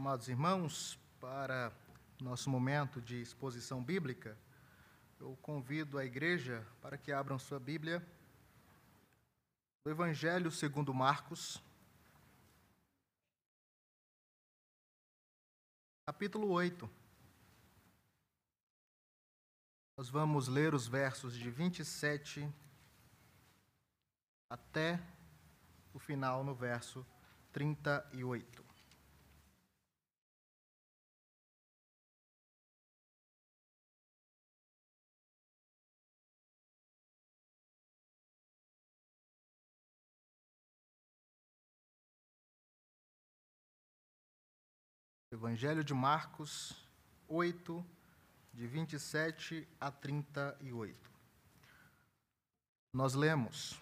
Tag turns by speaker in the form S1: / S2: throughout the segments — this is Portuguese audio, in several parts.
S1: Amados irmãos, para nosso momento de exposição bíblica, eu convido a igreja para que abram sua Bíblia do Evangelho segundo Marcos, capítulo 8. Nós vamos ler os versos de 27 até o final no verso 38. Evangelho de Marcos 8, de 27 a 38. Nós lemos: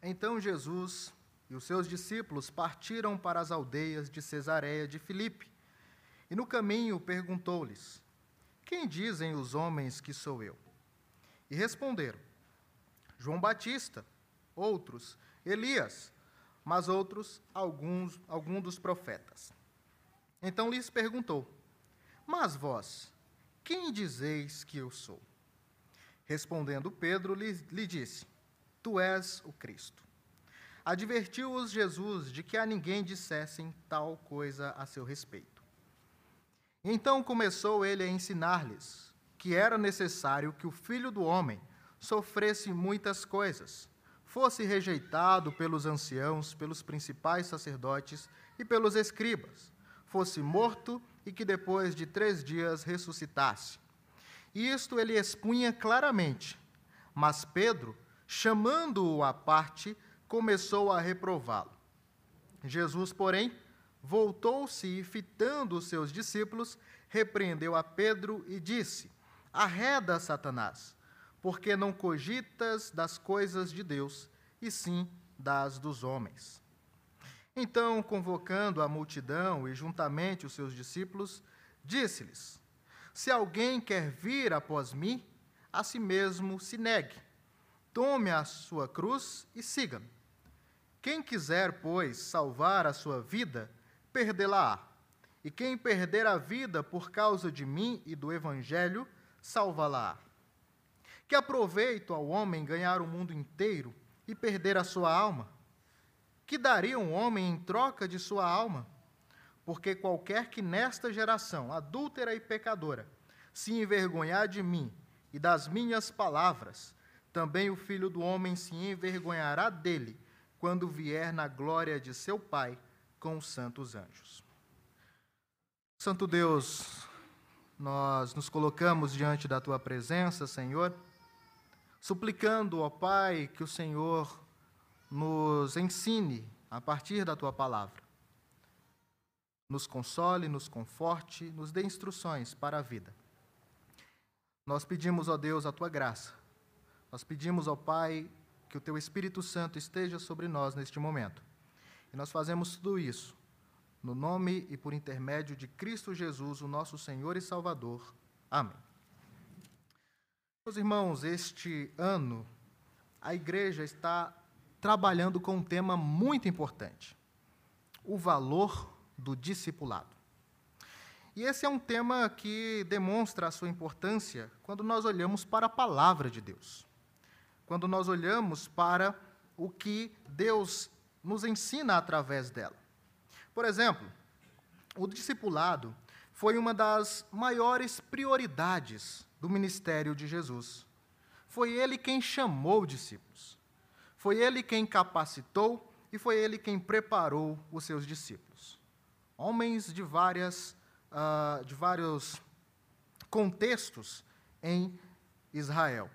S1: Então Jesus e os seus discípulos partiram para as aldeias de Cesareia de Filipe. E no caminho perguntou-lhes: Quem dizem os homens que sou eu? E responderam: João Batista, outros Elias, mas outros alguns algum dos profetas. Então lhes perguntou: Mas vós, quem dizeis que eu sou? Respondendo Pedro, lhe, lhe disse: Tu és o Cristo. Advertiu-os Jesus de que a ninguém dissessem tal coisa a seu respeito. Então começou ele a ensinar-lhes que era necessário que o filho do homem sofresse muitas coisas, fosse rejeitado pelos anciãos, pelos principais sacerdotes e pelos escribas fosse morto e que depois de três dias ressuscitasse. Isto ele expunha claramente, mas Pedro, chamando-o à parte, começou a reprová-lo. Jesus, porém, voltou-se e, fitando os seus discípulos, repreendeu a Pedro e disse: Arreda, Satanás, porque não cogitas das coisas de Deus, e sim das dos homens. Então, convocando a multidão e juntamente os seus discípulos, disse-lhes: Se alguém quer vir após mim, a si mesmo se negue. Tome a sua cruz e siga-me. Quem quiser, pois, salvar a sua vida, perdê-la-á. E quem perder a vida por causa de mim e do evangelho, salvá-la-á. Que aproveito ao homem ganhar o mundo inteiro e perder a sua alma? Que daria um homem em troca de sua alma? Porque qualquer que nesta geração, adúltera e pecadora, se envergonhar de mim e das minhas palavras, também o filho do homem se envergonhará dele, quando vier na glória de seu Pai com os santos anjos. Santo Deus, nós nos colocamos diante da tua presença, Senhor, suplicando, ó Pai, que o Senhor nos ensine a partir da tua palavra. Nos console, nos conforte, nos dê instruções para a vida. Nós pedimos, ó Deus, a tua graça. Nós pedimos, ó Pai, que o teu Espírito Santo esteja sobre nós neste momento. E nós fazemos tudo isso no nome e por intermédio de Cristo Jesus, o nosso Senhor e Salvador. Amém. Meus irmãos, este ano a igreja está trabalhando com um tema muito importante: o valor do discipulado. E esse é um tema que demonstra a sua importância quando nós olhamos para a palavra de Deus. Quando nós olhamos para o que Deus nos ensina através dela. Por exemplo, o discipulado foi uma das maiores prioridades do ministério de Jesus. Foi ele quem chamou discípulos. Foi ele quem capacitou e foi ele quem preparou os seus discípulos. Homens de, várias, uh, de vários contextos em Israel.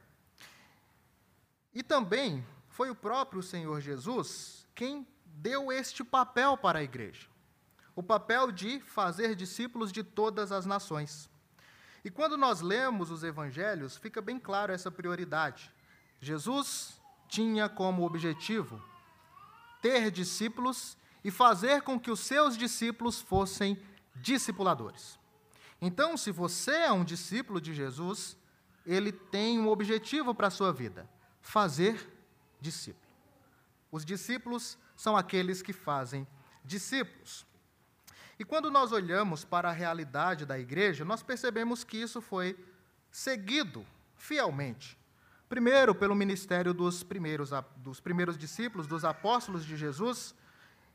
S1: E também foi o próprio Senhor Jesus quem deu este papel para a igreja o papel de fazer discípulos de todas as nações. E quando nós lemos os evangelhos, fica bem claro essa prioridade. Jesus tinha como objetivo ter discípulos e fazer com que os seus discípulos fossem discipuladores. Então, se você é um discípulo de Jesus, ele tem um objetivo para a sua vida: fazer discípulo. Os discípulos são aqueles que fazem discípulos. E quando nós olhamos para a realidade da igreja, nós percebemos que isso foi seguido fielmente. Primeiro, pelo ministério dos primeiros, dos primeiros discípulos, dos apóstolos de Jesus,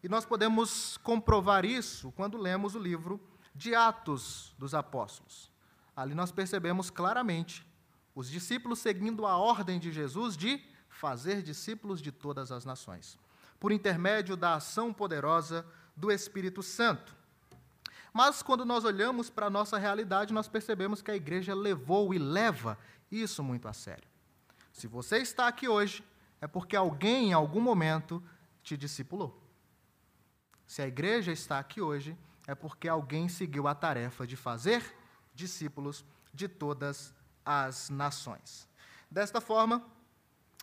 S1: e nós podemos comprovar isso quando lemos o livro de Atos dos Apóstolos. Ali nós percebemos claramente os discípulos seguindo a ordem de Jesus de fazer discípulos de todas as nações, por intermédio da ação poderosa do Espírito Santo. Mas quando nós olhamos para a nossa realidade, nós percebemos que a igreja levou e leva isso muito a sério. Se você está aqui hoje, é porque alguém em algum momento te discipulou. Se a igreja está aqui hoje, é porque alguém seguiu a tarefa de fazer discípulos de todas as nações. Desta forma,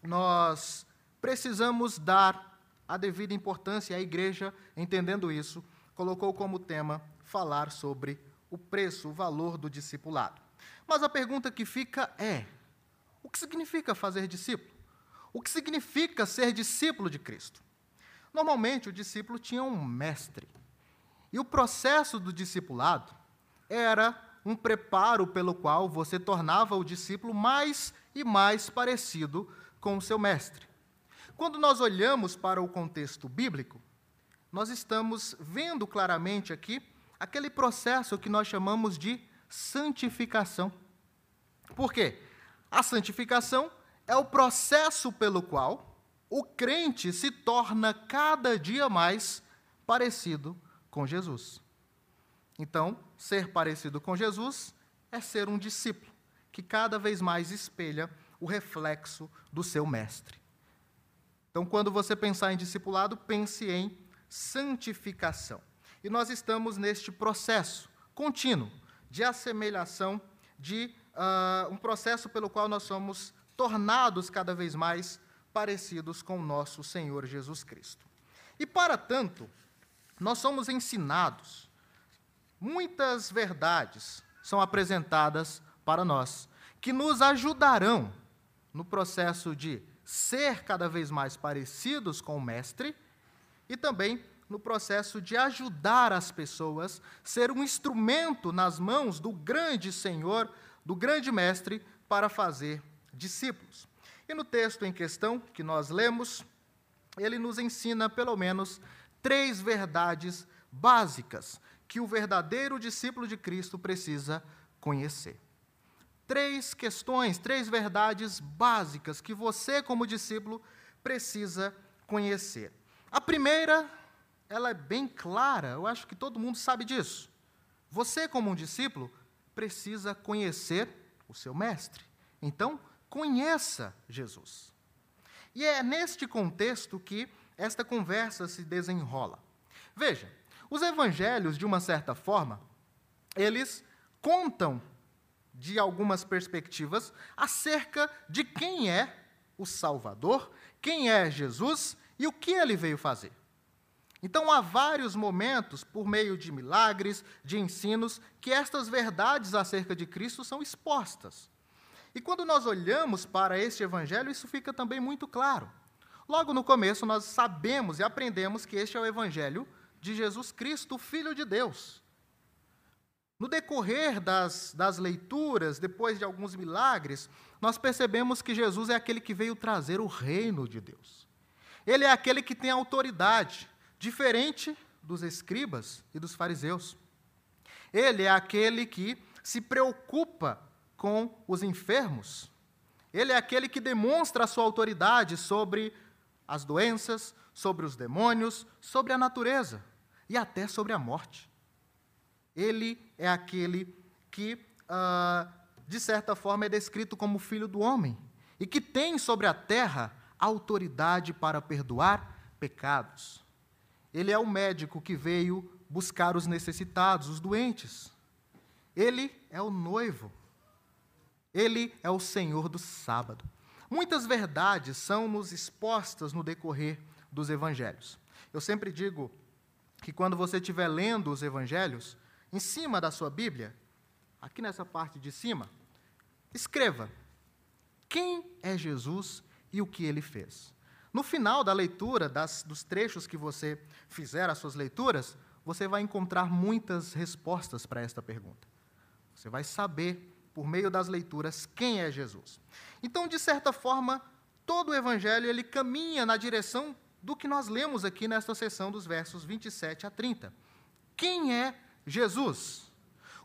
S1: nós precisamos dar a devida importância à igreja, entendendo isso, colocou como tema falar sobre o preço, o valor do discipulado. Mas a pergunta que fica é: o que significa fazer discípulo? O que significa ser discípulo de Cristo? Normalmente, o discípulo tinha um mestre. E o processo do discipulado era um preparo pelo qual você tornava o discípulo mais e mais parecido com o seu mestre. Quando nós olhamos para o contexto bíblico, nós estamos vendo claramente aqui aquele processo que nós chamamos de santificação. Por quê? A santificação é o processo pelo qual o crente se torna cada dia mais parecido com Jesus. Então, ser parecido com Jesus é ser um discípulo que cada vez mais espelha o reflexo do seu mestre. Então, quando você pensar em discipulado, pense em santificação. E nós estamos neste processo contínuo de assemelhação, de uh, um processo pelo qual nós somos tornados cada vez mais parecidos com o nosso Senhor Jesus Cristo. E para tanto, nós somos ensinados, muitas verdades são apresentadas para nós, que nos ajudarão no processo de ser cada vez mais parecidos com o Mestre e também no processo de ajudar as pessoas, ser um instrumento nas mãos do grande Senhor, do grande Mestre, para fazer discípulos. E no texto em questão que nós lemos, ele nos ensina pelo menos três verdades básicas que o verdadeiro discípulo de Cristo precisa conhecer três questões, três verdades básicas que você, como discípulo, precisa conhecer. A primeira, ela é bem clara, eu acho que todo mundo sabe disso. Você, como um discípulo, precisa conhecer o seu mestre. Então, conheça Jesus. E é neste contexto que esta conversa se desenrola. Veja, os evangelhos, de uma certa forma, eles contam de algumas perspectivas acerca de quem é o Salvador, quem é Jesus e o que ele veio fazer. Então, há vários momentos, por meio de milagres, de ensinos, que estas verdades acerca de Cristo são expostas. E quando nós olhamos para este evangelho, isso fica também muito claro. Logo no começo, nós sabemos e aprendemos que este é o evangelho de Jesus Cristo, Filho de Deus. No decorrer das, das leituras, depois de alguns milagres, nós percebemos que Jesus é aquele que veio trazer o reino de Deus. Ele é aquele que tem autoridade, diferente dos escribas e dos fariseus. Ele é aquele que se preocupa com os enfermos. Ele é aquele que demonstra a sua autoridade sobre as doenças, sobre os demônios, sobre a natureza e até sobre a morte. Ele é aquele que, uh, de certa forma, é descrito como filho do homem e que tem sobre a terra autoridade para perdoar pecados. Ele é o médico que veio buscar os necessitados, os doentes. Ele é o noivo. Ele é o Senhor do sábado. Muitas verdades são nos expostas no decorrer dos evangelhos. Eu sempre digo que quando você estiver lendo os evangelhos, em cima da sua Bíblia, aqui nessa parte de cima, escreva quem é Jesus e o que ele fez. No final da leitura das, dos trechos que você fizer, as suas leituras, você vai encontrar muitas respostas para esta pergunta. Você vai saber, por meio das leituras, quem é Jesus. Então, de certa forma, todo o evangelho ele caminha na direção do que nós lemos aqui nesta sessão dos versos 27 a 30. Quem é Jesus?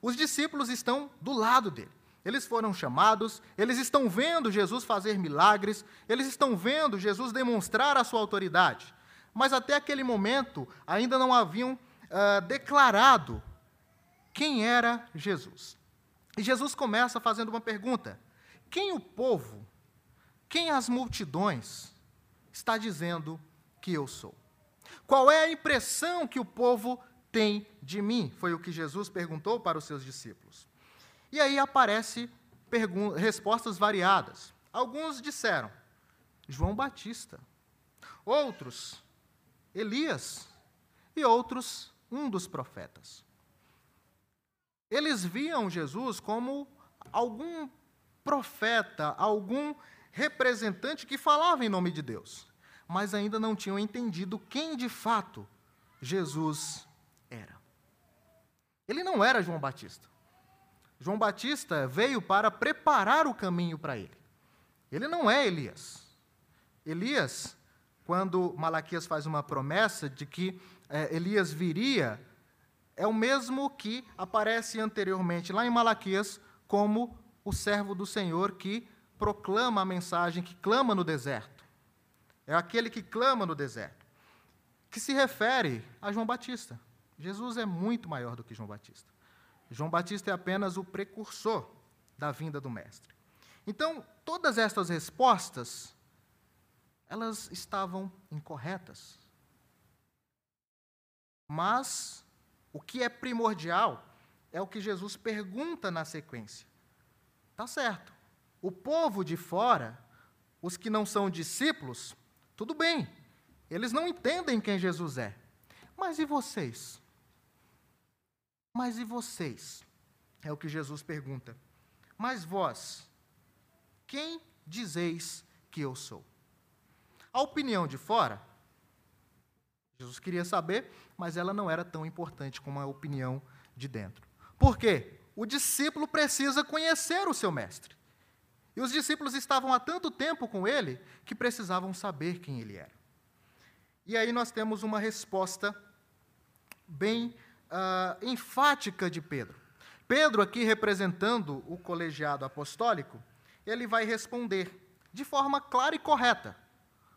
S1: Os discípulos estão do lado dele. Eles foram chamados, eles estão vendo Jesus fazer milagres, eles estão vendo Jesus demonstrar a sua autoridade. Mas até aquele momento ainda não haviam uh, declarado quem era Jesus. E Jesus começa fazendo uma pergunta: quem o povo, quem as multidões está dizendo que eu sou? Qual é a impressão que o povo tem de mim? Foi o que Jesus perguntou para os seus discípulos. E aí aparecem respostas variadas. Alguns disseram João Batista, outros Elias e outros um dos profetas. Eles viam Jesus como algum profeta, algum representante que falava em nome de Deus mas ainda não tinham entendido quem de fato Jesus era. Ele não era João Batista. João Batista veio para preparar o caminho para ele. Ele não é Elias. Elias, quando Malaquias faz uma promessa de que é, Elias viria, é o mesmo que aparece anteriormente lá em Malaquias como o servo do Senhor que proclama a mensagem, que clama no deserto é aquele que clama no deserto, que se refere a João Batista. Jesus é muito maior do que João Batista. João Batista é apenas o precursor da vinda do Mestre. Então, todas estas respostas, elas estavam incorretas. Mas o que é primordial é o que Jesus pergunta na sequência. Tá certo. O povo de fora, os que não são discípulos, tudo bem, eles não entendem quem Jesus é. Mas e vocês? Mas e vocês? É o que Jesus pergunta. Mas vós, quem dizeis que eu sou? A opinião de fora, Jesus queria saber, mas ela não era tão importante como a opinião de dentro. Por quê? O discípulo precisa conhecer o seu mestre. E os discípulos estavam há tanto tempo com ele que precisavam saber quem ele era. E aí nós temos uma resposta bem uh, enfática de Pedro. Pedro, aqui representando o colegiado apostólico, ele vai responder de forma clara e correta: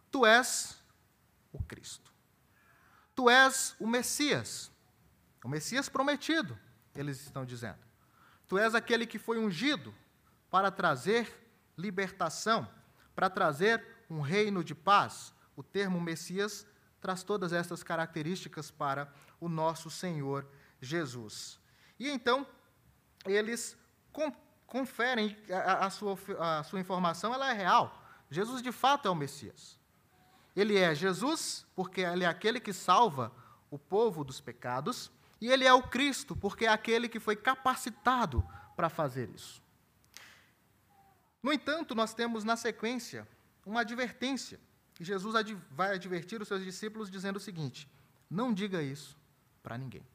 S1: Tu és o Cristo. Tu és o Messias. O Messias prometido, eles estão dizendo. Tu és aquele que foi ungido para trazer libertação, para trazer um reino de paz. O termo Messias traz todas essas características para o nosso Senhor Jesus. E então, eles conferem a, a, sua, a sua informação, ela é real. Jesus de fato é o Messias. Ele é Jesus, porque ele é aquele que salva o povo dos pecados, e ele é o Cristo, porque é aquele que foi capacitado para fazer isso. No entanto, nós temos na sequência uma advertência. E Jesus vai advertir os seus discípulos dizendo o seguinte: não diga isso para ninguém.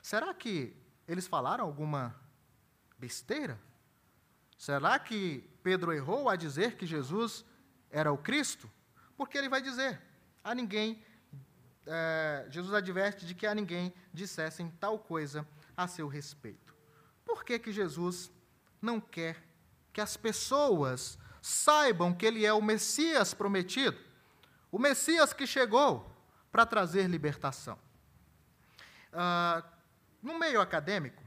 S1: Será que eles falaram alguma besteira? Será que Pedro errou a dizer que Jesus era o Cristo? Porque ele vai dizer: a ninguém, é, Jesus adverte de que a ninguém dissessem tal coisa a seu respeito. Por que, que Jesus não quer que as pessoas saibam que ele é o Messias prometido, o Messias que chegou para trazer libertação. Ah, no meio acadêmico,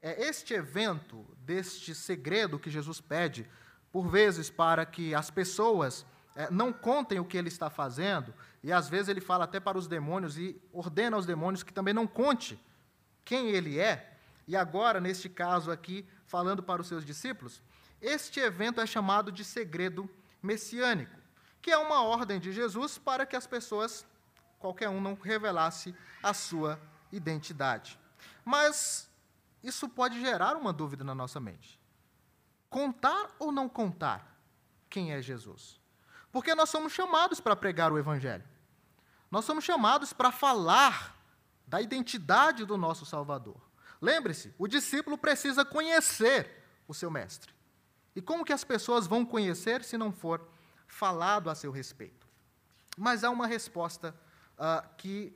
S1: é este evento, deste segredo que Jesus pede, por vezes para que as pessoas é, não contem o que ele está fazendo, e às vezes ele fala até para os demônios e ordena aos demônios que também não conte quem ele é, e agora, neste caso aqui, falando para os seus discípulos, este evento é chamado de segredo messiânico, que é uma ordem de Jesus para que as pessoas, qualquer um, não revelasse a sua identidade. Mas isso pode gerar uma dúvida na nossa mente. Contar ou não contar quem é Jesus? Porque nós somos chamados para pregar o Evangelho. Nós somos chamados para falar da identidade do nosso Salvador. Lembre-se, o discípulo precisa conhecer o seu mestre. E como que as pessoas vão conhecer se não for falado a seu respeito? Mas há uma resposta uh, que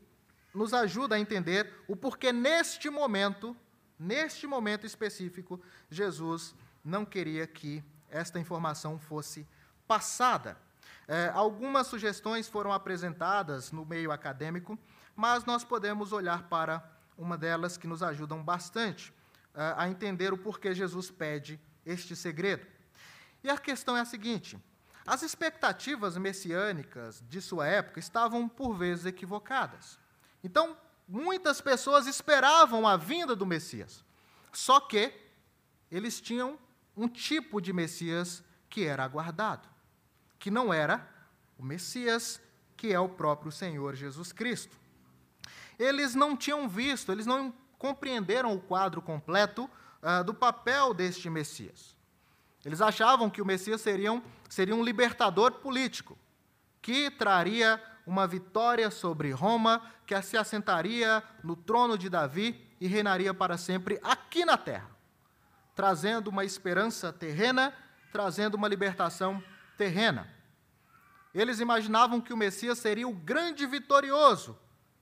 S1: nos ajuda a entender o porquê neste momento, neste momento específico, Jesus não queria que esta informação fosse passada. É, algumas sugestões foram apresentadas no meio acadêmico, mas nós podemos olhar para uma delas que nos ajudam bastante é, a entender o porquê Jesus pede este segredo. E a questão é a seguinte: as expectativas messiânicas de sua época estavam por vezes equivocadas. Então, muitas pessoas esperavam a vinda do Messias, só que eles tinham um tipo de Messias que era aguardado que não era o Messias, que é o próprio Senhor Jesus Cristo. Eles não tinham visto, eles não compreenderam o quadro completo uh, do papel deste Messias. Eles achavam que o Messias seria um, seria um libertador político, que traria uma vitória sobre Roma, que se assentaria no trono de Davi e reinaria para sempre aqui na terra, trazendo uma esperança terrena, trazendo uma libertação terrena. Eles imaginavam que o Messias seria o grande vitorioso,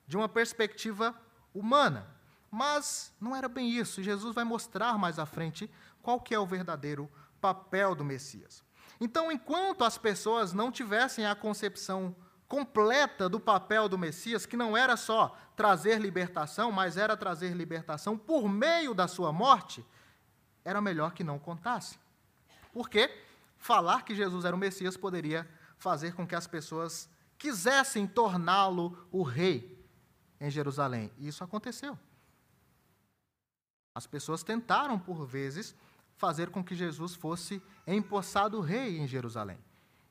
S1: de uma perspectiva humana. Mas não era bem isso. Jesus vai mostrar mais à frente qual que é o verdadeiro papel do Messias. Então, enquanto as pessoas não tivessem a concepção completa do papel do Messias, que não era só trazer libertação, mas era trazer libertação por meio da sua morte, era melhor que não contasse. Porque falar que Jesus era o Messias poderia fazer com que as pessoas quisessem torná-lo o rei em Jerusalém. E isso aconteceu. As pessoas tentaram, por vezes, fazer com que Jesus fosse empossado rei em Jerusalém.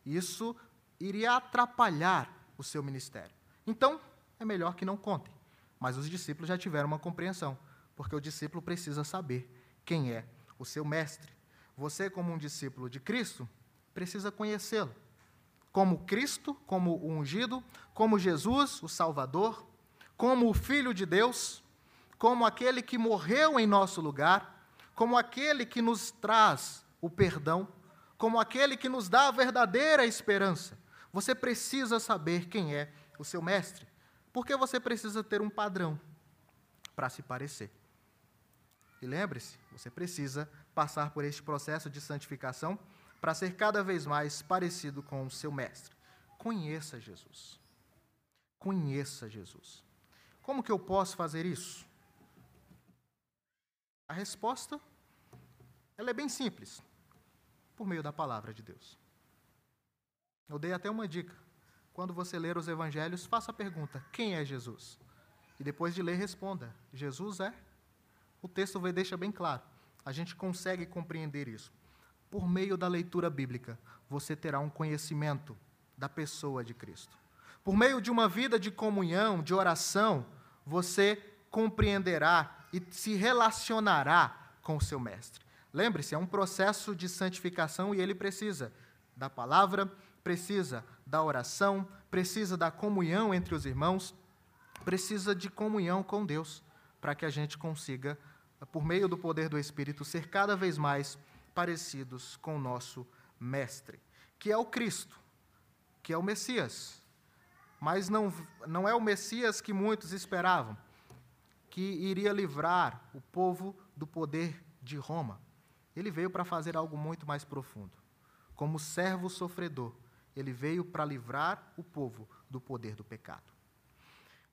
S1: Isso iria atrapalhar o seu ministério. Então, é melhor que não contem. Mas os discípulos já tiveram uma compreensão, porque o discípulo precisa saber quem é o seu mestre. Você, como um discípulo de Cristo, precisa conhecê-lo. Como Cristo, como o ungido, como Jesus, o Salvador, como o Filho de Deus, como aquele que morreu em nosso lugar, como aquele que nos traz o perdão, como aquele que nos dá a verdadeira esperança. Você precisa saber quem é o seu mestre, porque você precisa ter um padrão para se parecer. E lembre-se, você precisa passar por este processo de santificação para ser cada vez mais parecido com o seu mestre. Conheça Jesus. Conheça Jesus. Como que eu posso fazer isso? A resposta ela é bem simples. Por meio da palavra de Deus. Eu dei até uma dica. Quando você ler os evangelhos, faça a pergunta: quem é Jesus? E depois de ler, responda: Jesus é o texto deixa bem claro. A gente consegue compreender isso. Por meio da leitura bíblica, você terá um conhecimento da pessoa de Cristo. Por meio de uma vida de comunhão, de oração, você compreenderá e se relacionará com o seu mestre. Lembre-se, é um processo de santificação e ele precisa da palavra, precisa da oração, precisa da comunhão entre os irmãos, precisa de comunhão com Deus, para que a gente consiga por meio do poder do Espírito, ser cada vez mais parecidos com o nosso Mestre, que é o Cristo, que é o Messias. Mas não, não é o Messias que muitos esperavam, que iria livrar o povo do poder de Roma. Ele veio para fazer algo muito mais profundo. Como servo sofredor, ele veio para livrar o povo do poder do pecado.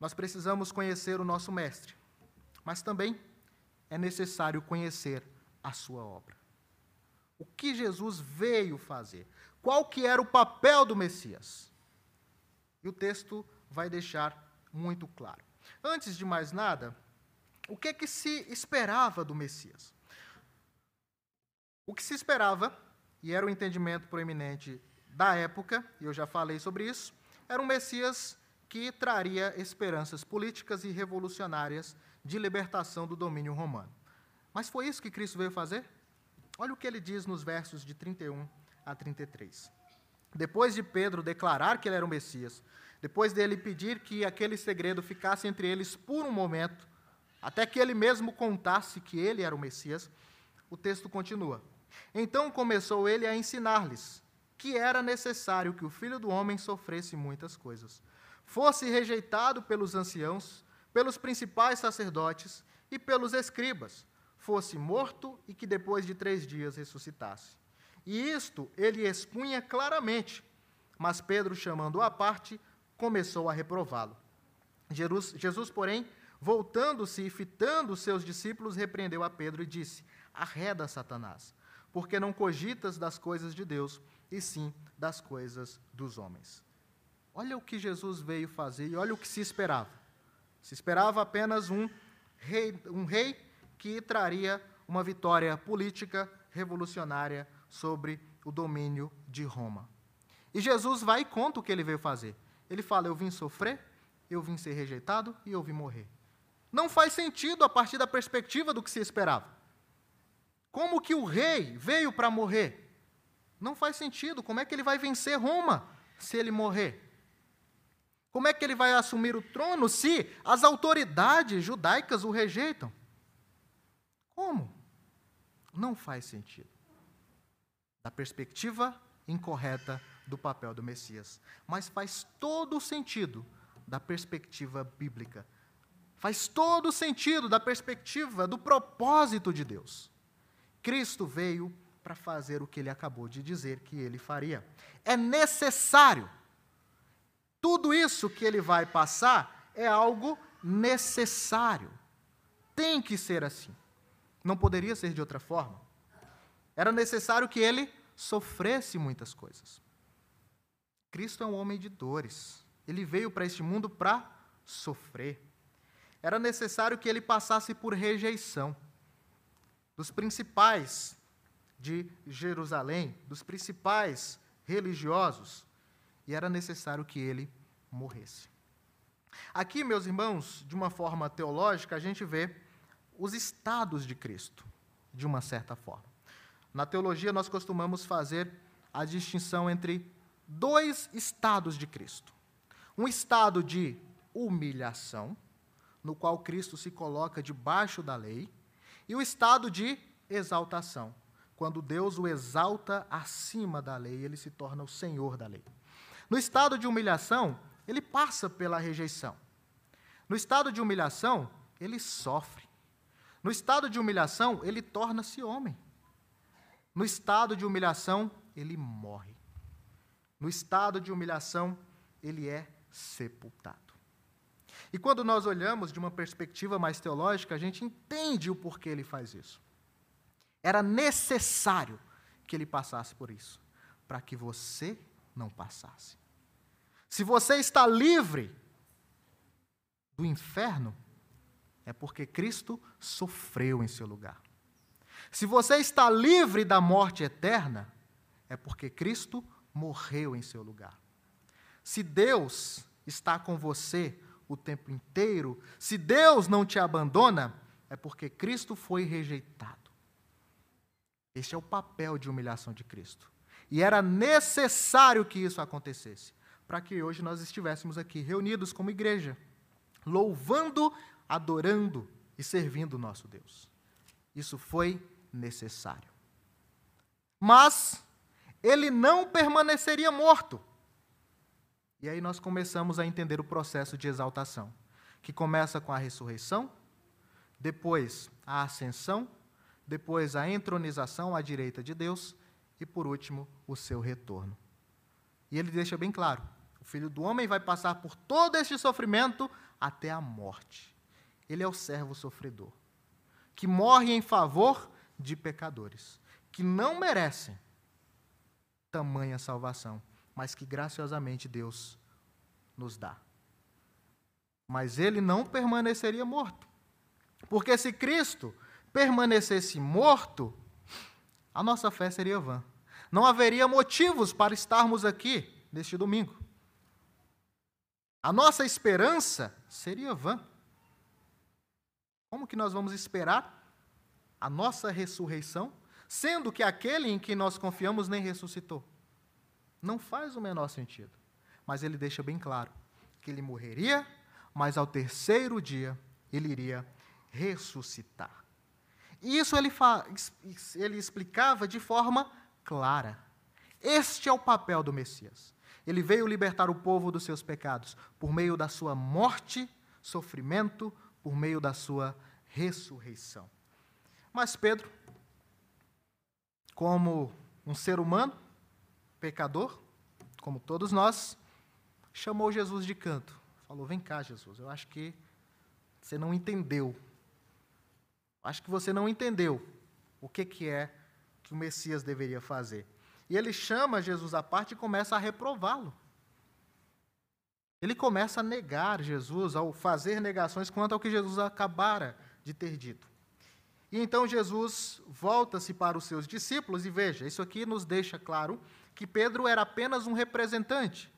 S1: Nós precisamos conhecer o nosso Mestre, mas também é necessário conhecer a sua obra. O que Jesus veio fazer? Qual que era o papel do Messias? E o texto vai deixar muito claro. Antes de mais nada, o que que se esperava do Messias? O que se esperava, e era o entendimento proeminente da época, e eu já falei sobre isso, era um Messias que traria esperanças políticas e revolucionárias de libertação do domínio romano. Mas foi isso que Cristo veio fazer? Olha o que ele diz nos versos de 31 a 33. Depois de Pedro declarar que ele era o Messias, Depois dele pedir que aquele segredo ficasse entre eles por um momento, até que ele mesmo contasse que ele era o Messias, o texto continua. Então começou ele a ensinar-lhes que era necessário que o filho do homem sofresse muitas coisas, fosse rejeitado pelos anciãos, pelos principais sacerdotes e pelos escribas, fosse morto e que depois de três dias ressuscitasse. E isto ele expunha claramente, mas Pedro, chamando-o à parte, começou a reprová-lo. Jesus, porém, voltando-se e fitando seus discípulos, repreendeu a Pedro e disse: Arreda, Satanás, porque não cogitas das coisas de Deus, e sim das coisas dos homens. Olha o que Jesus veio fazer e olha o que se esperava. Se esperava apenas um rei, um rei que traria uma vitória política revolucionária sobre o domínio de Roma. E Jesus vai e conta o que ele veio fazer. Ele fala: Eu vim sofrer, eu vim ser rejeitado e eu vim morrer. Não faz sentido a partir da perspectiva do que se esperava. Como que o rei veio para morrer? Não faz sentido. Como é que ele vai vencer Roma se ele morrer? Como é que ele vai assumir o trono se as autoridades judaicas o rejeitam? Como? Não faz sentido. Da perspectiva incorreta do papel do Messias. Mas faz todo o sentido da perspectiva bíblica. Faz todo o sentido da perspectiva do propósito de Deus. Cristo veio para fazer o que ele acabou de dizer que ele faria. É necessário. Tudo isso que ele vai passar é algo necessário. Tem que ser assim. Não poderia ser de outra forma. Era necessário que ele sofresse muitas coisas. Cristo é um homem de dores. Ele veio para este mundo para sofrer. Era necessário que ele passasse por rejeição dos principais de Jerusalém, dos principais religiosos, e era necessário que ele morresse. Aqui, meus irmãos, de uma forma teológica, a gente vê os estados de Cristo, de uma certa forma. Na teologia, nós costumamos fazer a distinção entre dois estados de Cristo: um estado de humilhação, no qual Cristo se coloca debaixo da lei, e o estado de exaltação, quando Deus o exalta acima da lei, ele se torna o senhor da lei. No estado de humilhação, ele passa pela rejeição. No estado de humilhação, ele sofre. No estado de humilhação, ele torna-se homem. No estado de humilhação, ele morre. No estado de humilhação, ele é sepultado. E quando nós olhamos de uma perspectiva mais teológica, a gente entende o porquê ele faz isso. Era necessário que ele passasse por isso, para que você não passasse. Se você está livre do inferno, é porque Cristo sofreu em seu lugar. Se você está livre da morte eterna, é porque Cristo morreu em seu lugar. Se Deus está com você o tempo inteiro, se Deus não te abandona, é porque Cristo foi rejeitado. Este é o papel de humilhação de Cristo. E era necessário que isso acontecesse, para que hoje nós estivéssemos aqui reunidos como igreja, louvando, adorando e servindo o nosso Deus. Isso foi necessário. Mas ele não permaneceria morto. E aí nós começamos a entender o processo de exaltação, que começa com a ressurreição, depois a ascensão depois a entronização à direita de Deus e, por último, o seu retorno. E ele deixa bem claro: o filho do homem vai passar por todo este sofrimento até a morte. Ele é o servo sofredor, que morre em favor de pecadores, que não merecem tamanha salvação, mas que graciosamente Deus nos dá. Mas ele não permaneceria morto. Porque se Cristo permanecesse morto, a nossa fé seria vã. Não haveria motivos para estarmos aqui neste domingo. A nossa esperança seria vã. Como que nós vamos esperar a nossa ressurreição, sendo que aquele em que nós confiamos nem ressuscitou? Não faz o menor sentido. Mas ele deixa bem claro que ele morreria, mas ao terceiro dia ele iria ressuscitar. E isso ele, ele explicava de forma clara. Este é o papel do Messias. Ele veio libertar o povo dos seus pecados por meio da sua morte, sofrimento, por meio da sua ressurreição. Mas Pedro, como um ser humano, pecador, como todos nós, chamou Jesus de canto. Falou: Vem cá, Jesus, eu acho que você não entendeu. Acho que você não entendeu o que, que é que o Messias deveria fazer. E ele chama Jesus à parte e começa a reprová-lo. Ele começa a negar Jesus ao fazer negações quanto ao que Jesus acabara de ter dito. E então Jesus volta-se para os seus discípulos e veja, isso aqui nos deixa claro que Pedro era apenas um representante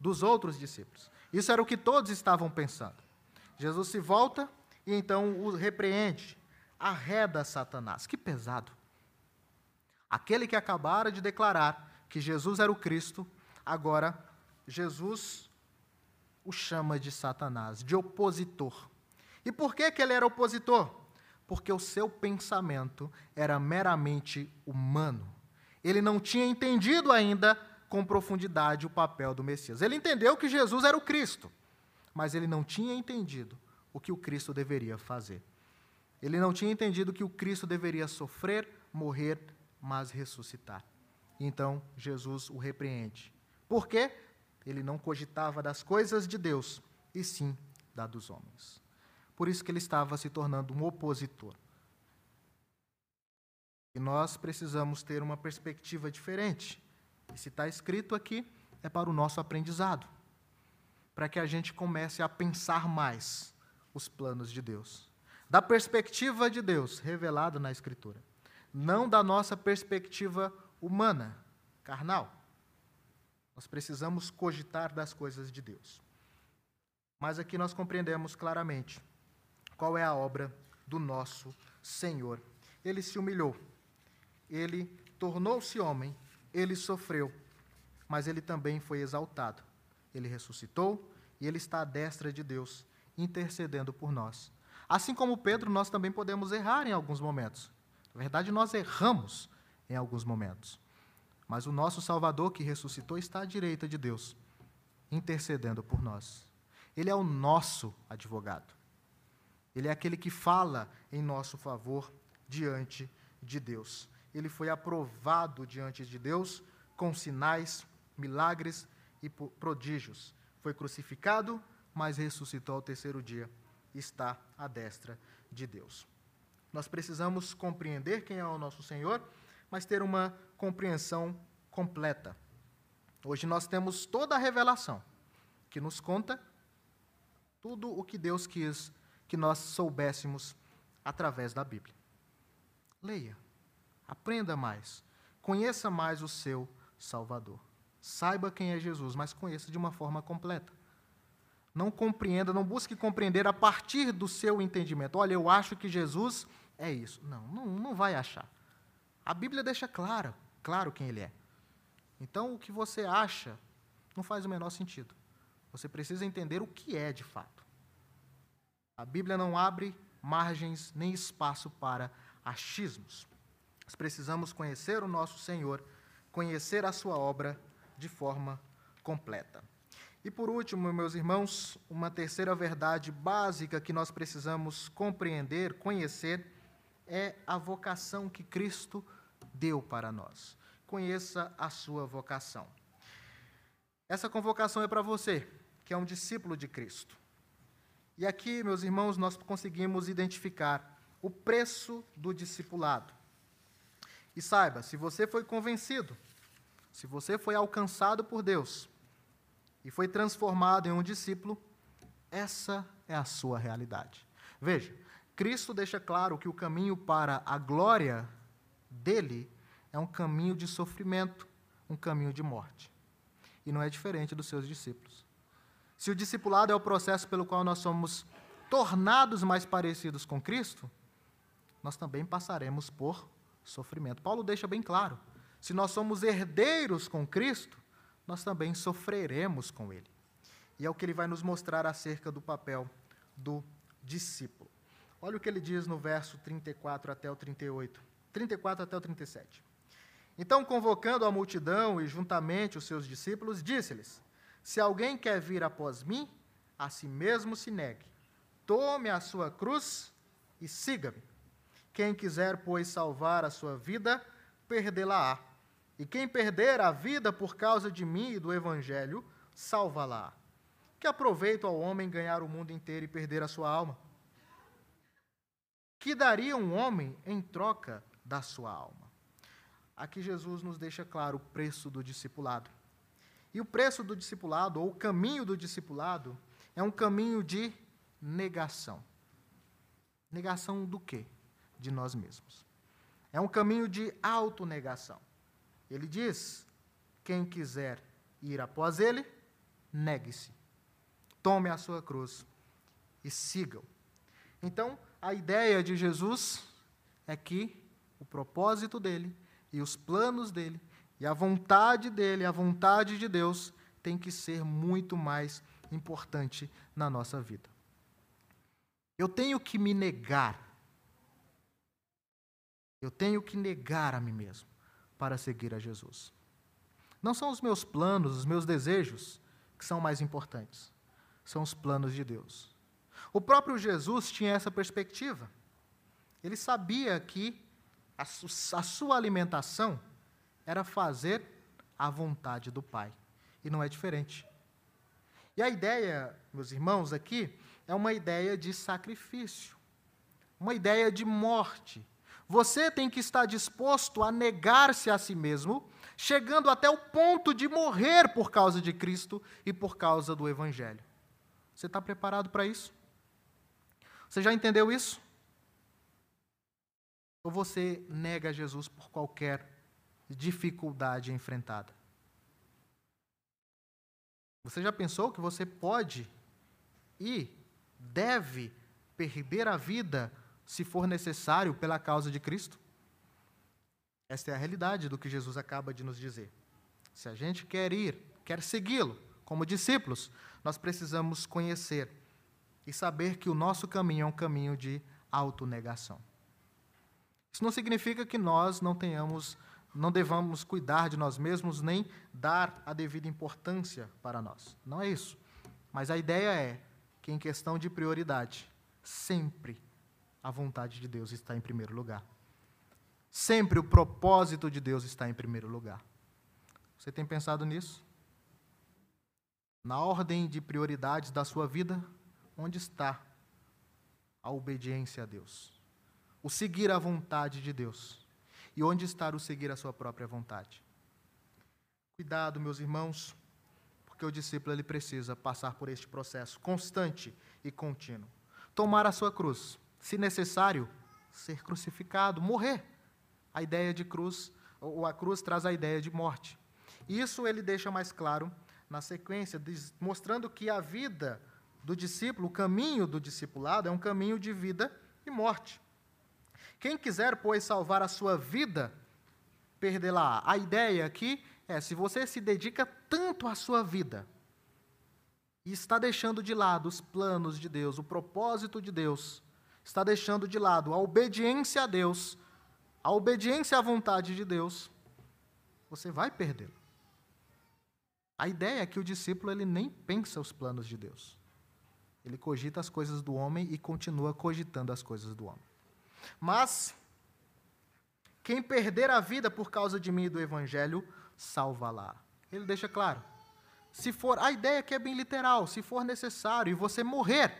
S1: dos outros discípulos. Isso era o que todos estavam pensando. Jesus se volta e então o repreende, arreda Satanás. Que pesado. Aquele que acabara de declarar que Jesus era o Cristo, agora Jesus o chama de Satanás, de opositor. E por que, que ele era opositor? Porque o seu pensamento era meramente humano. Ele não tinha entendido ainda com profundidade o papel do Messias. Ele entendeu que Jesus era o Cristo, mas ele não tinha entendido o que o Cristo deveria fazer. Ele não tinha entendido que o Cristo deveria sofrer, morrer, mas ressuscitar. Então Jesus o repreende. Por quê? Ele não cogitava das coisas de Deus, e sim da dos homens. Por isso que ele estava se tornando um opositor. E nós precisamos ter uma perspectiva diferente. E se está escrito aqui, é para o nosso aprendizado. Para que a gente comece a pensar mais os planos de Deus. Da perspectiva de Deus revelada na Escritura. Não da nossa perspectiva humana, carnal. Nós precisamos cogitar das coisas de Deus. Mas aqui nós compreendemos claramente qual é a obra do nosso Senhor. Ele se humilhou, ele tornou-se homem, ele sofreu, mas ele também foi exaltado. Ele ressuscitou e ele está à destra de Deus, intercedendo por nós. Assim como Pedro, nós também podemos errar em alguns momentos. Na verdade, nós erramos em alguns momentos. Mas o nosso Salvador que ressuscitou está à direita de Deus, intercedendo por nós. Ele é o nosso advogado. Ele é aquele que fala em nosso favor diante de Deus. Ele foi aprovado diante de Deus com sinais, milagres e prodígios. Foi crucificado, mas ressuscitou ao terceiro dia. Está à destra de Deus. Nós precisamos compreender quem é o nosso Senhor mas ter uma compreensão completa. Hoje nós temos toda a revelação que nos conta tudo o que Deus quis que nós soubéssemos através da Bíblia. Leia, aprenda mais, conheça mais o seu Salvador. Saiba quem é Jesus, mas conheça de uma forma completa. Não compreenda, não busque compreender a partir do seu entendimento. Olha, eu acho que Jesus é isso. Não, não, não vai achar. A Bíblia deixa claro, claro quem ele é. Então, o que você acha não faz o menor sentido. Você precisa entender o que é de fato. A Bíblia não abre margens nem espaço para achismos. Nós precisamos conhecer o nosso Senhor, conhecer a sua obra de forma completa. E por último, meus irmãos, uma terceira verdade básica que nós precisamos compreender, conhecer, é a vocação que Cristo deu para nós. Conheça a sua vocação. Essa convocação é para você, que é um discípulo de Cristo. E aqui, meus irmãos, nós conseguimos identificar o preço do discipulado. E saiba, se você foi convencido, se você foi alcançado por Deus e foi transformado em um discípulo, essa é a sua realidade. Veja, Cristo deixa claro que o caminho para a glória dele é um caminho de sofrimento, um caminho de morte. E não é diferente dos seus discípulos. Se o discipulado é o processo pelo qual nós somos tornados mais parecidos com Cristo, nós também passaremos por sofrimento. Paulo deixa bem claro: se nós somos herdeiros com Cristo, nós também sofreremos com Ele. E é o que ele vai nos mostrar acerca do papel do discípulo. Olha o que ele diz no verso 34 até o 38. 34 até o 37. Então, convocando a multidão e juntamente os seus discípulos, disse-lhes: Se alguém quer vir após mim, a si mesmo se negue. Tome a sua cruz e siga-me. Quem quiser, pois, salvar a sua vida, perdê-la-á. E quem perder a vida por causa de mim e do evangelho, salva-la. Que aproveito ao homem ganhar o mundo inteiro e perder a sua alma? Que daria um homem em troca da sua alma? Aqui Jesus nos deixa claro o preço do discipulado. E o preço do discipulado, ou o caminho do discipulado, é um caminho de negação. Negação do quê? De nós mesmos. É um caminho de autonegação. Ele diz: quem quiser ir após ele, negue-se. Tome a sua cruz e siga-o. Então, a ideia de Jesus é que o propósito dele e os planos dele e a vontade dele, a vontade de Deus, tem que ser muito mais importante na nossa vida. Eu tenho que me negar. Eu tenho que negar a mim mesmo para seguir a Jesus. Não são os meus planos, os meus desejos que são mais importantes. São os planos de Deus. O próprio Jesus tinha essa perspectiva. Ele sabia que a, a sua alimentação era fazer a vontade do Pai. E não é diferente. E a ideia, meus irmãos, aqui é uma ideia de sacrifício, uma ideia de morte. Você tem que estar disposto a negar-se a si mesmo, chegando até o ponto de morrer por causa de Cristo e por causa do Evangelho. Você está preparado para isso? Você já entendeu isso? Ou você nega Jesus por qualquer dificuldade enfrentada? Você já pensou que você pode e deve perder a vida se for necessário pela causa de Cristo? Esta é a realidade do que Jesus acaba de nos dizer. Se a gente quer ir, quer segui-lo como discípulos, nós precisamos conhecer e saber que o nosso caminho é um caminho de autonegação. Isso não significa que nós não tenhamos, não devamos cuidar de nós mesmos nem dar a devida importância para nós. Não é isso. Mas a ideia é que, em questão de prioridade, sempre a vontade de Deus está em primeiro lugar. Sempre o propósito de Deus está em primeiro lugar. Você tem pensado nisso? Na ordem de prioridades da sua vida, onde está a obediência a Deus? o seguir a vontade de Deus. E onde está o seguir a sua própria vontade? Cuidado, meus irmãos, porque o discípulo ele precisa passar por este processo constante e contínuo. Tomar a sua cruz, se necessário, ser crucificado, morrer. A ideia de cruz, ou a cruz traz a ideia de morte. Isso ele deixa mais claro na sequência, mostrando que a vida do discípulo, o caminho do discipulado, é um caminho de vida e morte. Quem quiser, pois, salvar a sua vida, perdê-la. A ideia aqui é: se você se dedica tanto à sua vida e está deixando de lado os planos de Deus, o propósito de Deus, está deixando de lado a obediência a Deus, a obediência à vontade de Deus, você vai perdê-lo. A ideia é que o discípulo ele nem pensa os planos de Deus. Ele cogita as coisas do homem e continua cogitando as coisas do homem. Mas quem perder a vida por causa de mim e do evangelho, salva-la. Ele deixa claro. Se for, a ideia aqui é bem literal, se for necessário e você morrer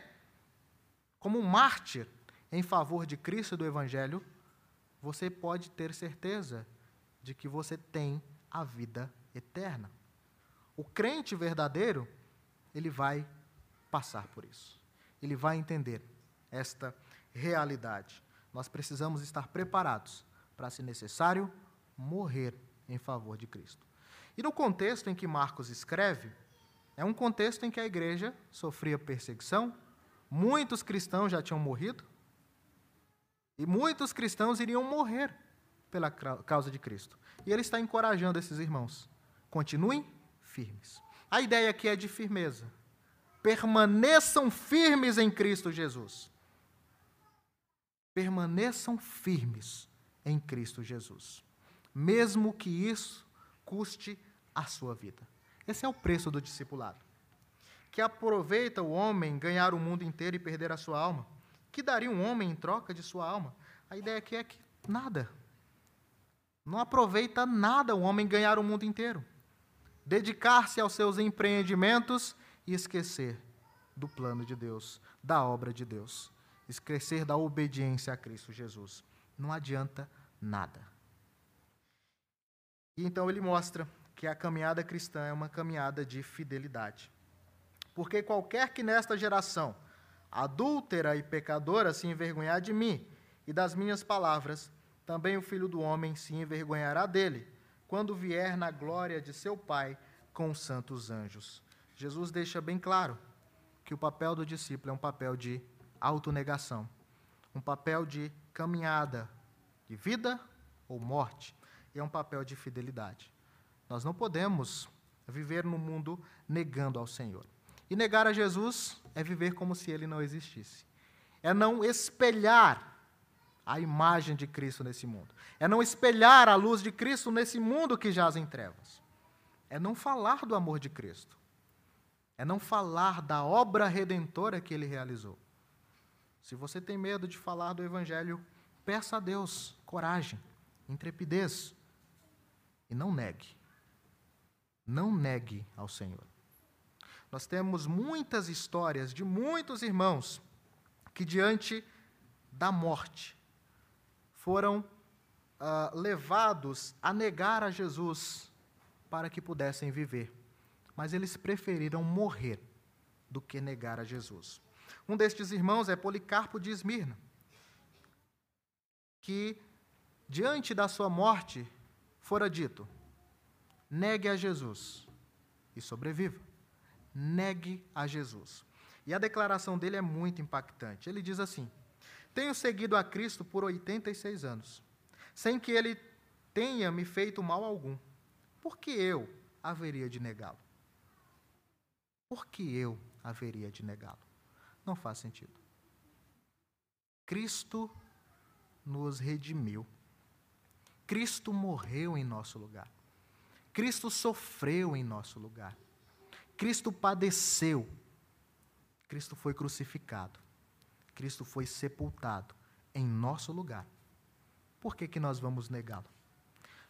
S1: como um mártir em favor de Cristo e do evangelho, você pode ter certeza de que você tem a vida eterna. O crente verdadeiro, ele vai passar por isso. Ele vai entender esta realidade. Nós precisamos estar preparados para, se necessário, morrer em favor de Cristo. E no contexto em que Marcos escreve, é um contexto em que a igreja sofria perseguição, muitos cristãos já tinham morrido, e muitos cristãos iriam morrer pela causa de Cristo. E ele está encorajando esses irmãos. Continuem firmes. A ideia aqui é de firmeza, permaneçam firmes em Cristo Jesus. Permaneçam firmes em Cristo Jesus, mesmo que isso custe a sua vida. Esse é o preço do discipulado. Que aproveita o homem ganhar o mundo inteiro e perder a sua alma? Que daria um homem em troca de sua alma? A ideia aqui é que nada. Não aproveita nada o homem ganhar o mundo inteiro. Dedicar-se aos seus empreendimentos e esquecer do plano de Deus, da obra de Deus. Esquecer da obediência a Cristo Jesus. Não adianta nada. E então ele mostra que a caminhada cristã é uma caminhada de fidelidade. Porque qualquer que nesta geração, adúltera e pecadora, se envergonhar de mim e das minhas palavras, também o filho do homem se envergonhará dele, quando vier na glória de seu Pai com os santos anjos. Jesus deixa bem claro que o papel do discípulo é um papel de autonegação, um papel de caminhada de vida ou morte, e é um papel de fidelidade. Nós não podemos viver no mundo negando ao Senhor. E negar a Jesus é viver como se ele não existisse. É não espelhar a imagem de Cristo nesse mundo. É não espelhar a luz de Cristo nesse mundo que jaz em trevas. É não falar do amor de Cristo. É não falar da obra redentora que ele realizou. Se você tem medo de falar do Evangelho, peça a Deus coragem, intrepidez. E não negue. Não negue ao Senhor. Nós temos muitas histórias de muitos irmãos que, diante da morte, foram uh, levados a negar a Jesus para que pudessem viver. Mas eles preferiram morrer do que negar a Jesus. Um destes irmãos é Policarpo de Esmirna, que, diante da sua morte, fora dito: negue a Jesus e sobreviva. Negue a Jesus. E a declaração dele é muito impactante. Ele diz assim: tenho seguido a Cristo por 86 anos, sem que ele tenha me feito mal algum. Por que eu haveria de negá-lo? Por que eu haveria de negá-lo? Não faz sentido. Cristo nos redimiu. Cristo morreu em nosso lugar. Cristo sofreu em nosso lugar. Cristo padeceu. Cristo foi crucificado. Cristo foi sepultado em nosso lugar. Por que, que nós vamos negá-lo?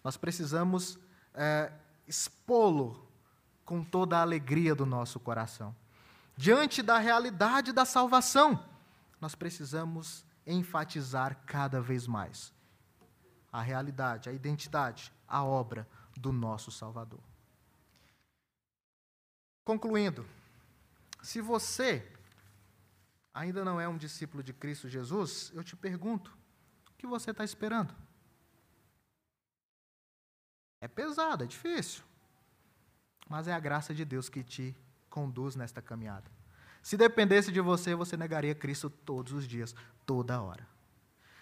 S1: Nós precisamos é, expô-lo com toda a alegria do nosso coração. Diante da realidade da salvação, nós precisamos enfatizar cada vez mais a realidade, a identidade, a obra do nosso Salvador. Concluindo, se você ainda não é um discípulo de Cristo Jesus, eu te pergunto: o que você está esperando? É pesado, é difícil. Mas é a graça de Deus que te conduz nesta caminhada. Se dependesse de você, você negaria Cristo todos os dias, toda hora.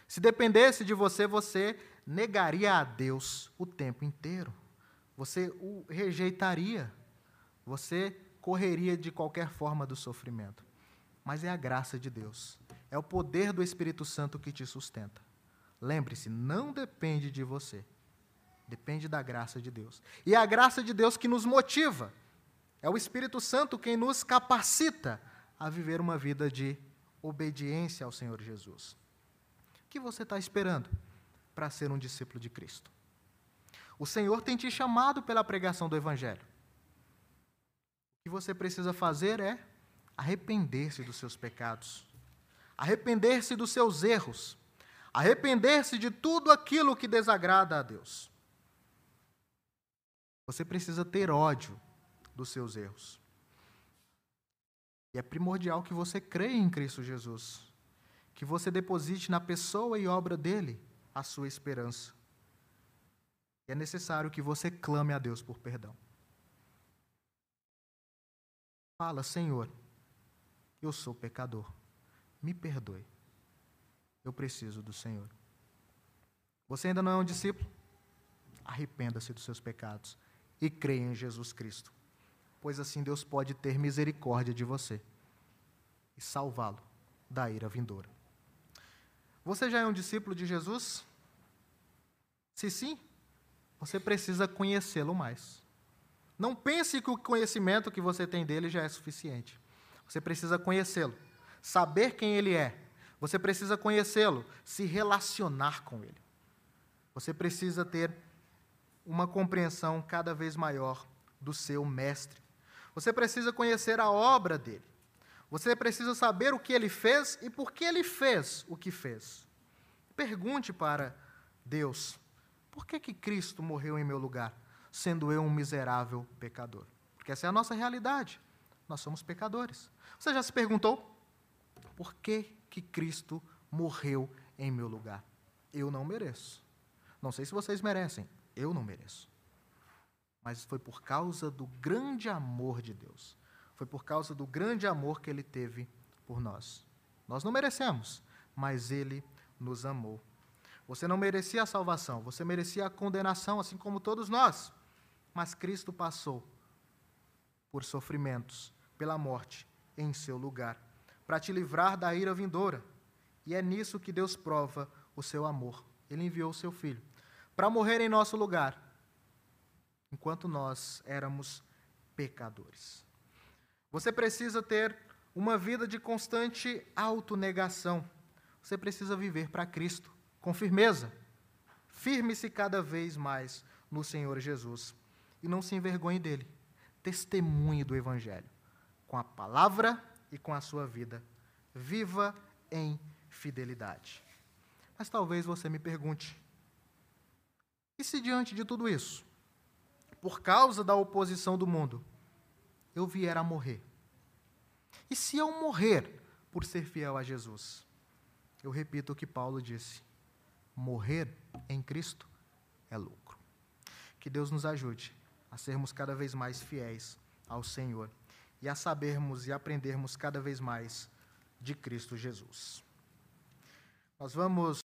S1: Se dependesse de você, você negaria a Deus o tempo inteiro. Você o rejeitaria. Você correria de qualquer forma do sofrimento mas é a graça de Deus. É o poder do Espírito Santo que te sustenta. Lembre-se, não depende de você. Depende da graça de Deus. E é a graça de Deus que nos motiva. É o Espírito Santo quem nos capacita a viver uma vida de obediência ao Senhor Jesus. O que você está esperando para ser um discípulo de Cristo? O Senhor tem te chamado pela pregação do Evangelho. Que você precisa fazer é arrepender-se dos seus pecados, arrepender-se dos seus erros, arrepender-se de tudo aquilo que desagrada a Deus. Você precisa ter ódio dos seus erros. E é primordial que você creia em Cristo Jesus, que você deposite na pessoa e obra dele a sua esperança. E é necessário que você clame a Deus por perdão. Fala, Senhor, eu sou pecador. Me perdoe. Eu preciso do Senhor. Você ainda não é um discípulo? Arrependa-se dos seus pecados e creia em Jesus Cristo. pois assim Deus pode ter misericórdia de você e salvá-lo da ira vindoura. Você já é um discípulo de Jesus? Se sim, você precisa conhecê-lo mais. Não pense que o conhecimento que você tem dele já é suficiente. Você precisa conhecê-lo, saber quem ele é. Você precisa conhecê-lo, se relacionar com ele. Você precisa ter uma compreensão cada vez maior do seu mestre. Você precisa conhecer a obra dele. Você precisa saber o que ele fez e por que ele fez o que fez. Pergunte para Deus: por que, que Cristo morreu em meu lugar, sendo eu um miserável pecador? Porque essa é a nossa realidade. Nós somos pecadores. Você já se perguntou por que, que Cristo morreu em meu lugar? Eu não mereço. Não sei se vocês merecem, eu não mereço. Mas foi por causa do grande amor de Deus. Foi por causa do grande amor que ele teve por nós. Nós não merecemos, mas ele nos amou. Você não merecia a salvação, você merecia a condenação, assim como todos nós. Mas Cristo passou por sofrimentos, pela morte, em seu lugar, para te livrar da ira vindoura. E é nisso que Deus prova o seu amor. Ele enviou o seu filho para morrer em nosso lugar, enquanto nós éramos pecadores. Você precisa ter uma vida de constante autonegação. Você precisa viver para Cristo com firmeza. Firme-se cada vez mais no Senhor Jesus e não se envergonhe dele. Testemunhe do Evangelho com a palavra e com a sua vida. Viva em fidelidade. Mas talvez você me pergunte: e se diante de tudo isso, por causa da oposição do mundo, eu vier a morrer? E se eu morrer por ser fiel a Jesus? Eu repito o que Paulo disse: morrer em Cristo é lucro. Que Deus nos ajude a sermos cada vez mais fiéis ao Senhor e a sabermos e aprendermos cada vez mais de Cristo Jesus. Nós vamos